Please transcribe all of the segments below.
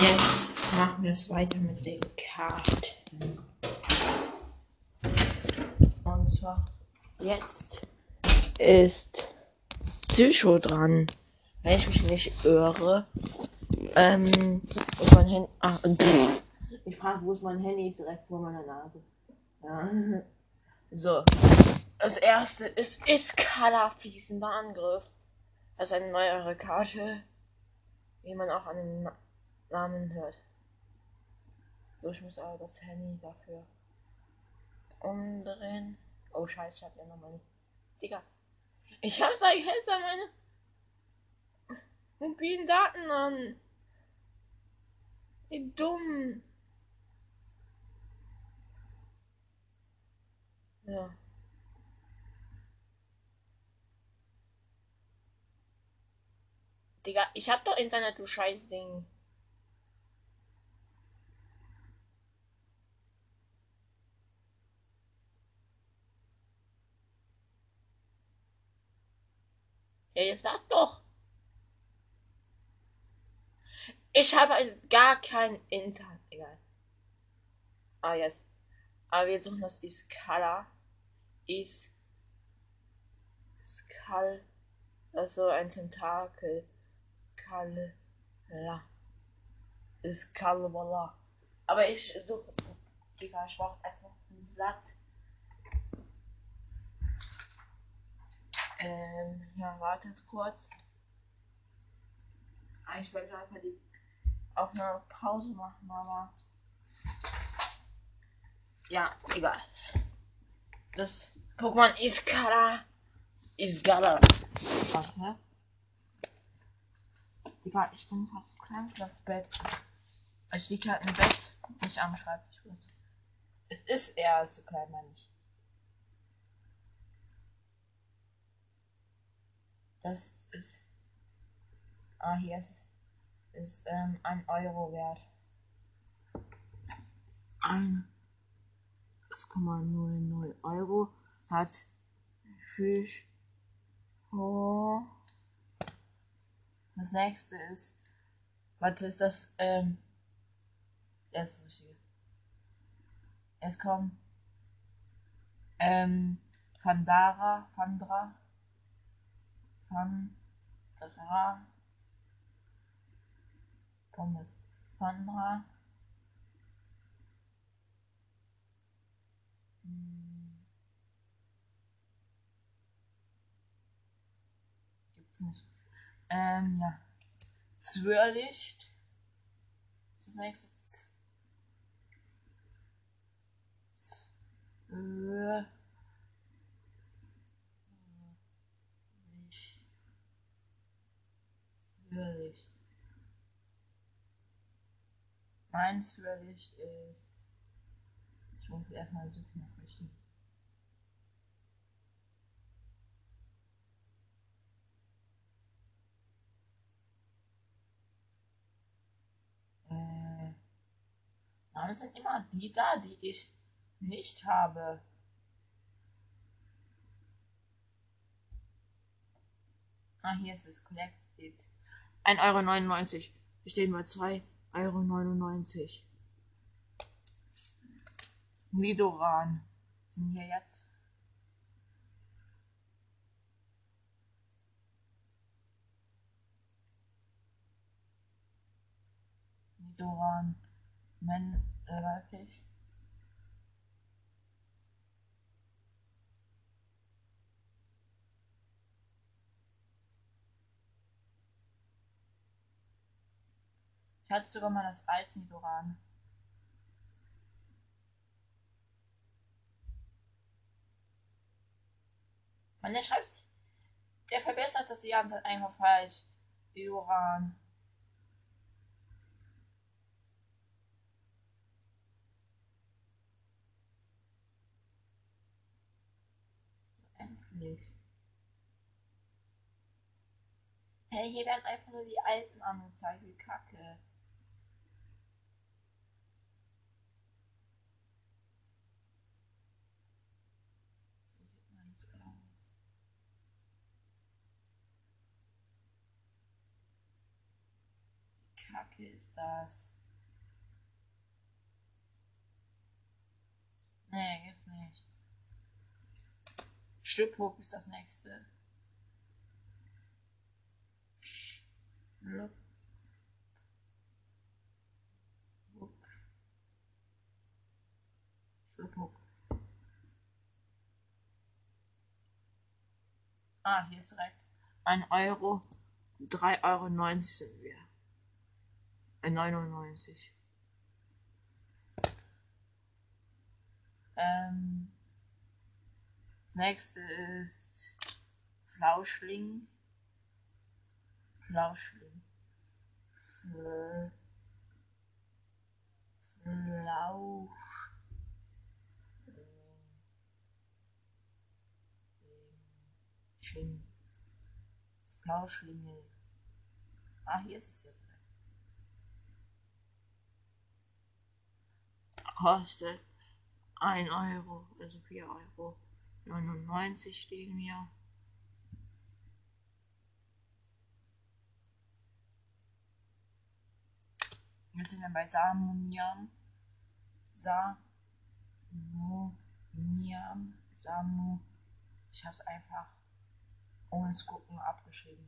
Jetzt machen wir es weiter mit den Karten. Und zwar jetzt ist Psycho dran. Wenn ich mich nicht irre. Ähm, und mein Handy. Ach, und ich frage, wo ist mein Handy? Ist direkt vor meiner Nase. Ja. So. Das erste ist Iskala fließender Angriff. Das ist eine neuere Karte. Wie man auch an den Namen hört. So, ich muss aber das Handy dafür umdrehen. Oh scheiße, ich hab ja noch meine. Digga. Ich hab seit gestern meine mobilen Daten an. Wie dumm. Ja. Digga, ich hab doch Internet, du Scheißding. Ja, jetzt sag doch. Ich habe halt gar kein Internet. Egal. Ah, jetzt. Aber wir suchen das Iskala. Is. Skal. Also ein Tentakel. Kal. Ja. Iskalwala. Aber ich suche. Egal, ich brauche erstmal ein Blatt. Ähm, ja, wartet kurz. Ah, Ich wollte einfach die auf eine Pause machen, aber. Ja, egal. Das Pokémon Iskala. Iskala. Warte. Egal, ich bin fast klein für das Bett. Ich liege halt im Bett, nicht am Schreibtisch. Es ist eher so klein, meine ich. Das ist. Ah, hier ist es. Ist ähm, ein Euro wert. 1,00 Euro hat Fisch. Oh. Das nächste ist. Warte, ist das. Ähm. Das ist richtige. Es kommt. Ähm. Fandara. Fandra. Fandra. Pommes. Fandra. Hm. Gibt's nicht. Ähm, ja. Zwirrlicht. Das nächste. Z- Zwirr. Zwirrlicht. Mein Zwirrlicht ist. Ich muss erstmal suchen, was ich hier. Äh, sind immer die da, die ich nicht habe. Ah, hier ist es Collected. 1,99 Euro. Hier stehen bei 2,99 Euro. Nidoran. Sind hier jetzt? Nidoran. Äh, weiblich. Ich hatte sogar mal das Eisnidoran. Man, der schreibt, der verbessert das die ganze Zeit einfach falsch. Nidoran. Endlich. Hey, hier werden einfach nur die alten angezeigt, wie kacke. So sieht man jetzt aus. Kacke ist das? Nee, jetzt nicht. Stückhoch ist das nächste. Look. Look. Stückhoch. Ah, hier ist direkt. Ein Euro. 3,90 Euro sind wir. Äh, 99. Ähm, das nächste ist Flauschling. Flauschling. Fl Flausch. Flauschling. Flauschlinge. Ah, hier ist es ja Kostet 1 Euro, also 4 Euro 99 stehen. Wir sind dann bei Samonian. Samonian. Samu. Ich hab's einfach ohne zu gucken abgeschrieben.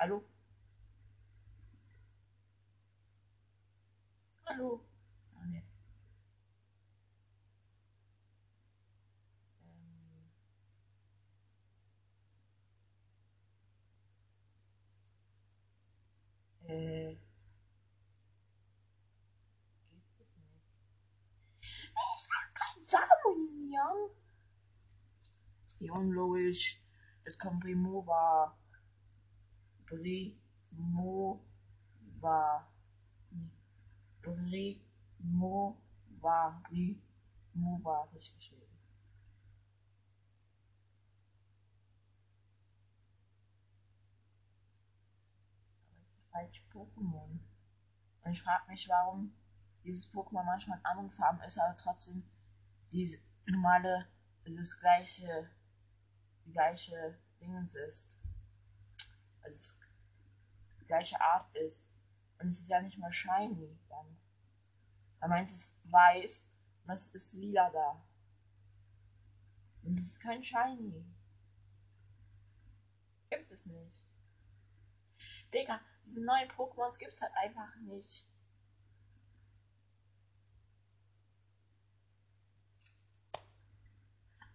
Hallo? Hallo? Ah, nee. Ähm. Äh. Gibt es nicht. Ich hab kein Samuel. Ja, unlogisch. Es kommt Primova. Primova. Primova. Richtig geschrieben. Aber es ist falsch Pokémon. Und ich frage mich, warum dieses Pokémon manchmal in anderen Farben ist, aber trotzdem die normale, das gleiche die gleiche Dingens ist. Also die gleiche Art ist. Und es ist ja nicht mal shiny dann. Er meint es weiß und es ist lila da. Und es ist kein shiny. Gibt es nicht. Digga, diese neuen Pokémons gibt es halt einfach nicht.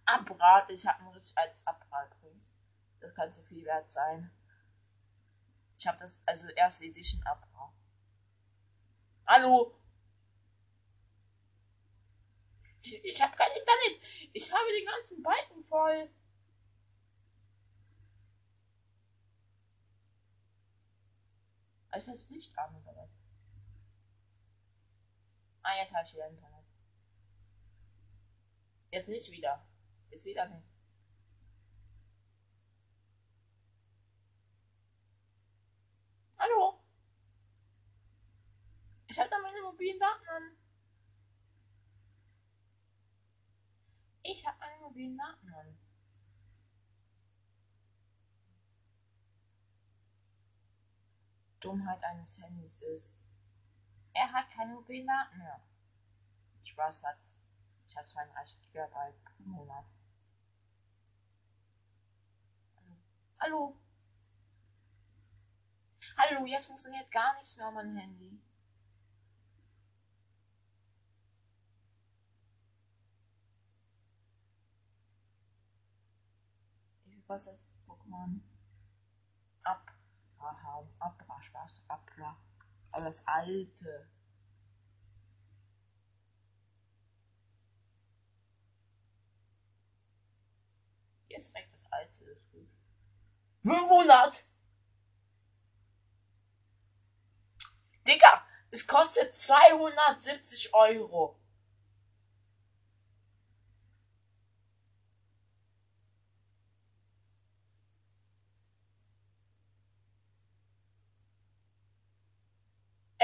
Abrat, ich habe einen als Abrat übrigens. Das kann zu viel wert sein. Ich habe das, also erste Edition Abrat. Hallo? Ich, ich habe kein Internet. Ich habe den ganzen Balken voll. Ist das Licht an oder was? Ah, jetzt habe ich wieder Internet. Jetzt nicht wieder. Jetzt wieder nicht. Hallo? Ich habe da meine mobilen Daten an. Ich habe meine mobilen Daten an. Dummheit eines Handys ist. Er hat keine mobilen Daten mehr. Spaß hat's. Ich habe 32 GB pro Monat. Hallo. Hallo, jetzt funktioniert gar nichts mehr auf meinem Handy. Was ist Pokémon? Abraham, Abra, Spaß, Abra. Aber das alte. Hier ist direkt das alte, ist gut. 500! Digga, es kostet 270 Euro.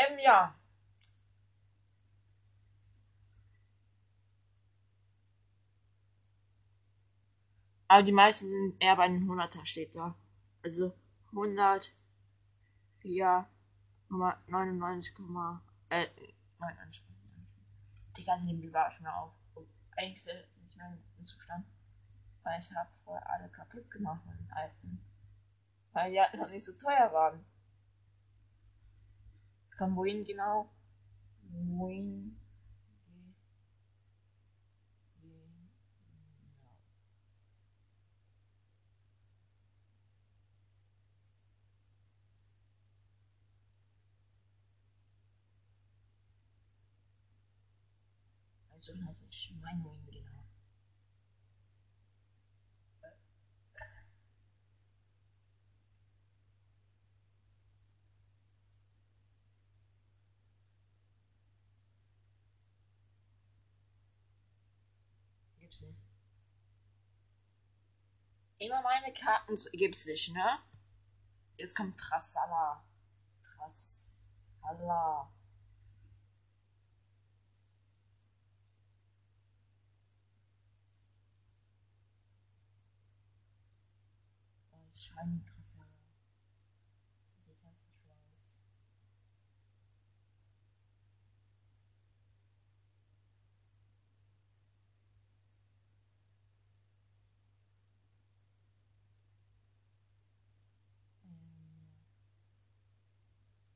Im Jahr. Aber die meisten sind eher bei den 100er steht da. Also 100 4, 99, äh, 99. Die ganzen Nebel war schon auf. Eigentlich ist der nicht mehr im Zustand. Weil ich habe vorher alle kaputt gemacht mit den alten. Weil die halt noch nicht so teuer waren. Jetzt kommt wohin genau? Wohin? Also heißt es Schweinwing, genau. Nicht. Immer meine Karten gibt's nicht, ne? Jetzt kommt Trassala. Trassala. Das Scheininteresse. Sieht das nicht so aus.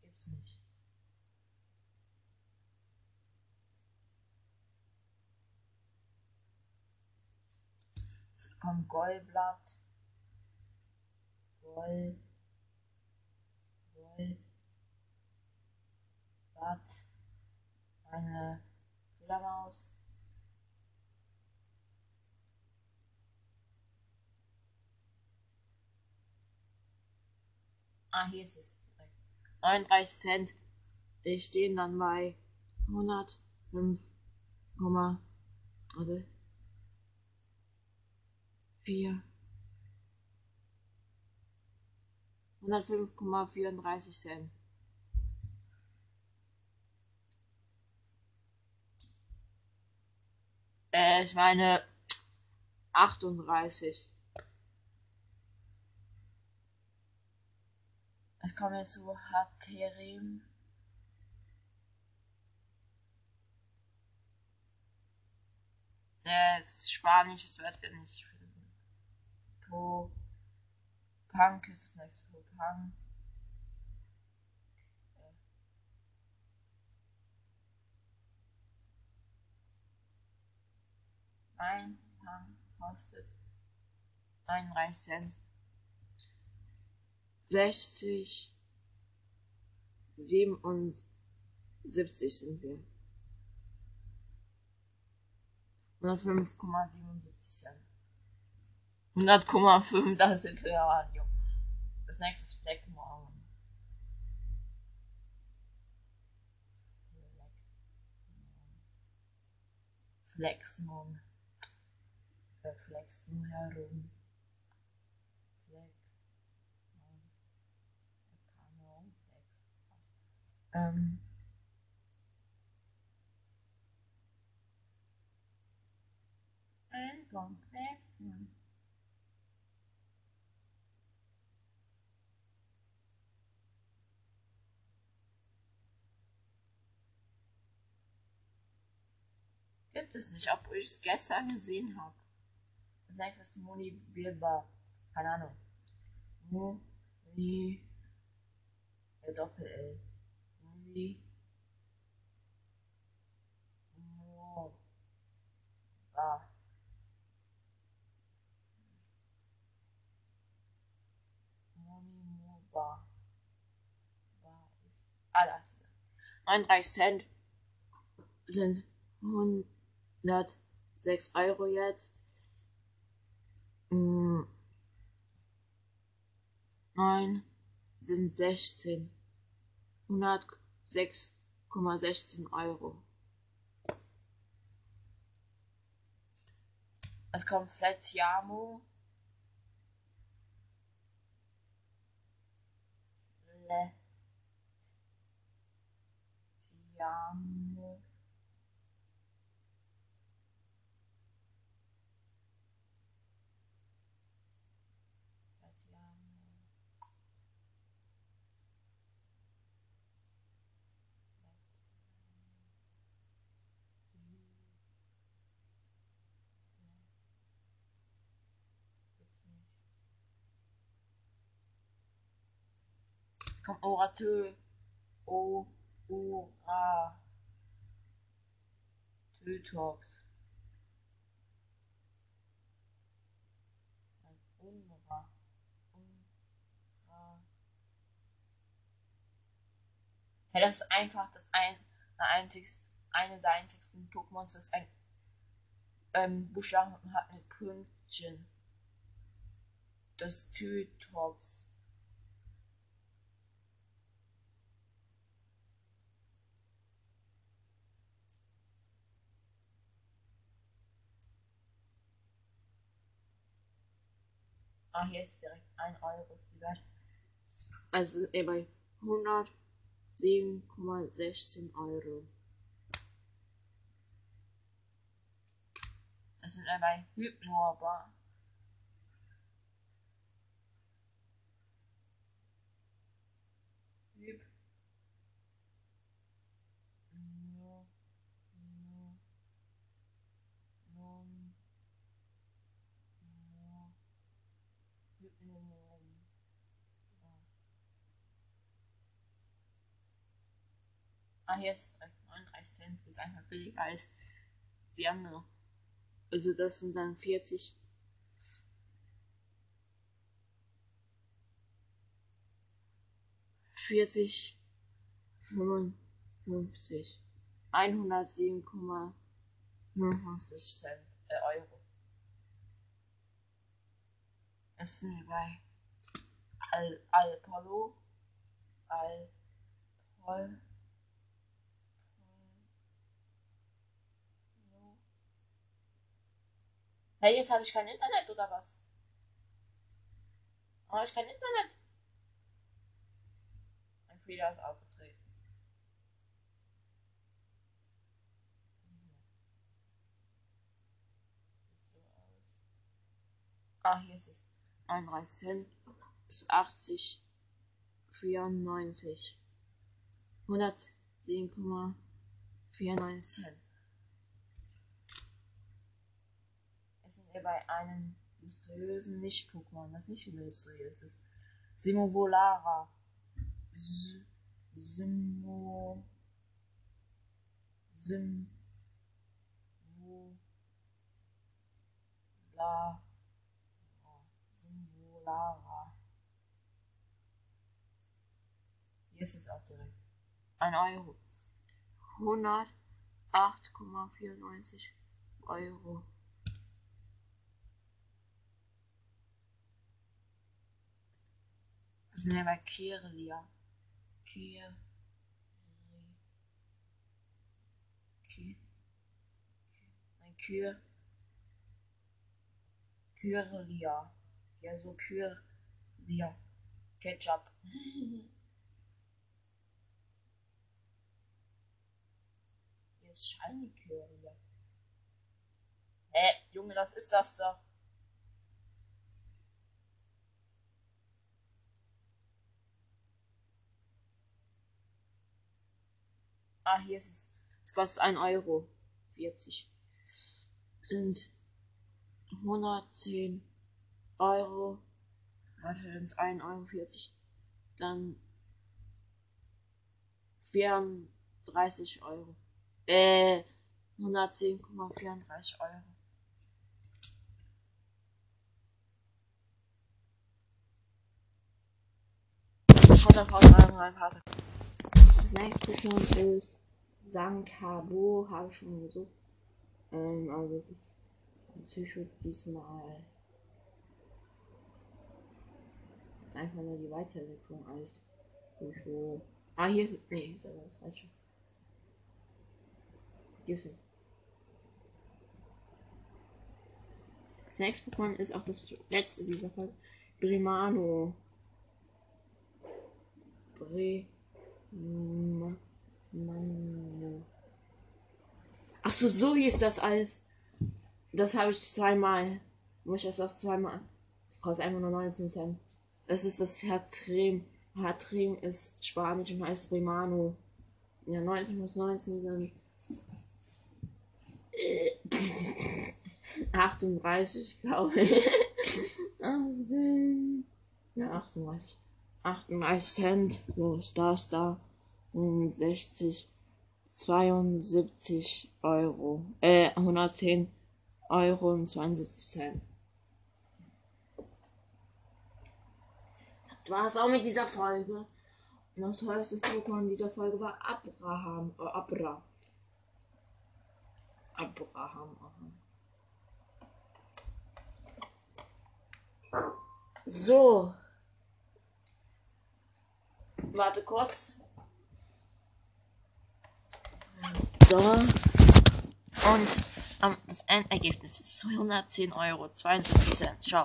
Ähm, gibt's nicht. Jetzt kommt Goldblatt. Gold. Gold. Blatt. Eine Fledermaus. Ah, hier ist es. 39 Cent. Wir stehen dann bei 105, warte. 4. 105,34 Cent. Äh, ich meine 38. Es kommt jetzt zu Haterim. Äh, es ist Spanisch, es wird ja nicht finden. Po. Punk ist das nächste Po. Punk. Ein Punk kostet 39 Cent. 60, 77 sind wir. 105,77 Cent. 100,5, das ist jetzt der Radio. Das nächste ist Fleckmorgen. Flexmon. Wer flext nur herum? Fleck. Keine Ahnung, Flex. Ähm. Gibt es nicht, obwohl ich es gestern gesehen habe. Nächste ist Moni Bilba. Keine Ahnung. Moni. Ja, Das ist. 39 Cent sind 106 Euro jetzt. Mm. 9 sind 16. 106,16 Euro. Es kommt Flettiamo. Flettiamo. Kommt Oratö. O. Ora. Tötox. Unra. Unra. Ja, das ist einfach das ein, einzigste, eine der einzigsten Pokémons, das ein ähm, Buchstaben hat mit Pünktchen. Das Tytox. Ah, hier ist direkt 1 Euro ist die Wert. Also sind wir bei 107,16 Euro. Das sind wir bei Hypnorbar. Hypnomon. Ah, hier ist direkt 39 Cent. Ist einfach billiger als die andere. Also das sind dann 40. Vierzig, fünfundfünfzig, einhundertsieben Komma Cent, äh, Euro. Es sind bei Al Alpolo, Alpol, Hey, jetzt habe ich kein Internet oder was? Habe ich kein Internet? Ein Fehler ist aufgetreten. Aus. Ah, hier ist es. 31 Cent. Ist 80. 94. 110,94 Cent. wir bei einem mysteriösen Nicht-Pokémon, das nicht mysteriös ist. Simovolara. Simo. Sim. La. Simvolara. Hier ist es auch direkt. Ein Euro. 108,94 Euro. sind wir bei Kirlia. Kir. Kir. Nein. Ja, so Kyrlia. Ketchup. Jetzt Shiny Kyrlia. Hä, Junge, das ist das doch. Ah, hier ist es. Es kostet 1 Euro. 40. Sind 110 Euro. Warte, dann ist 1 Euro 40. Dann 34 Euro. Äh, 110,34 Euro. Das nächste schon ist Sankabo, habe ich schon gesucht. Ähm, also es ist Psycho diesmal. Ist einfach nur die Weiterentwicklung als Psycho. Ah, hier ist. Nee, ist aber das falsche. Gibt's nicht. Das nächste Pokémon ist auch das letzte dieser Folge. Brimano. Bre Mann. Ach so, so hieß das alles. Das habe ich zweimal. Muss ich das auch zweimal. Das kostet einfach nur 19 Cent. Das ist das Hertrim. Hertrim ist Spanisch und heißt Primano. Ja, 19 plus 19 sind 38, glaube ich. 18. Ja, 38. 38 Cent. Los, das da. 60, 72 Euro. Äh, 110 Euro und 72 Cent. Das war's auch mit dieser Folge. Und das teuerste Pokémon dieser Folge war Abraham. Äh, Abra. Abraham. Aha. So. Warte kurz. So. Und ähm, das Endergebnis ist 210 Euro, 72 Cent. Ciao.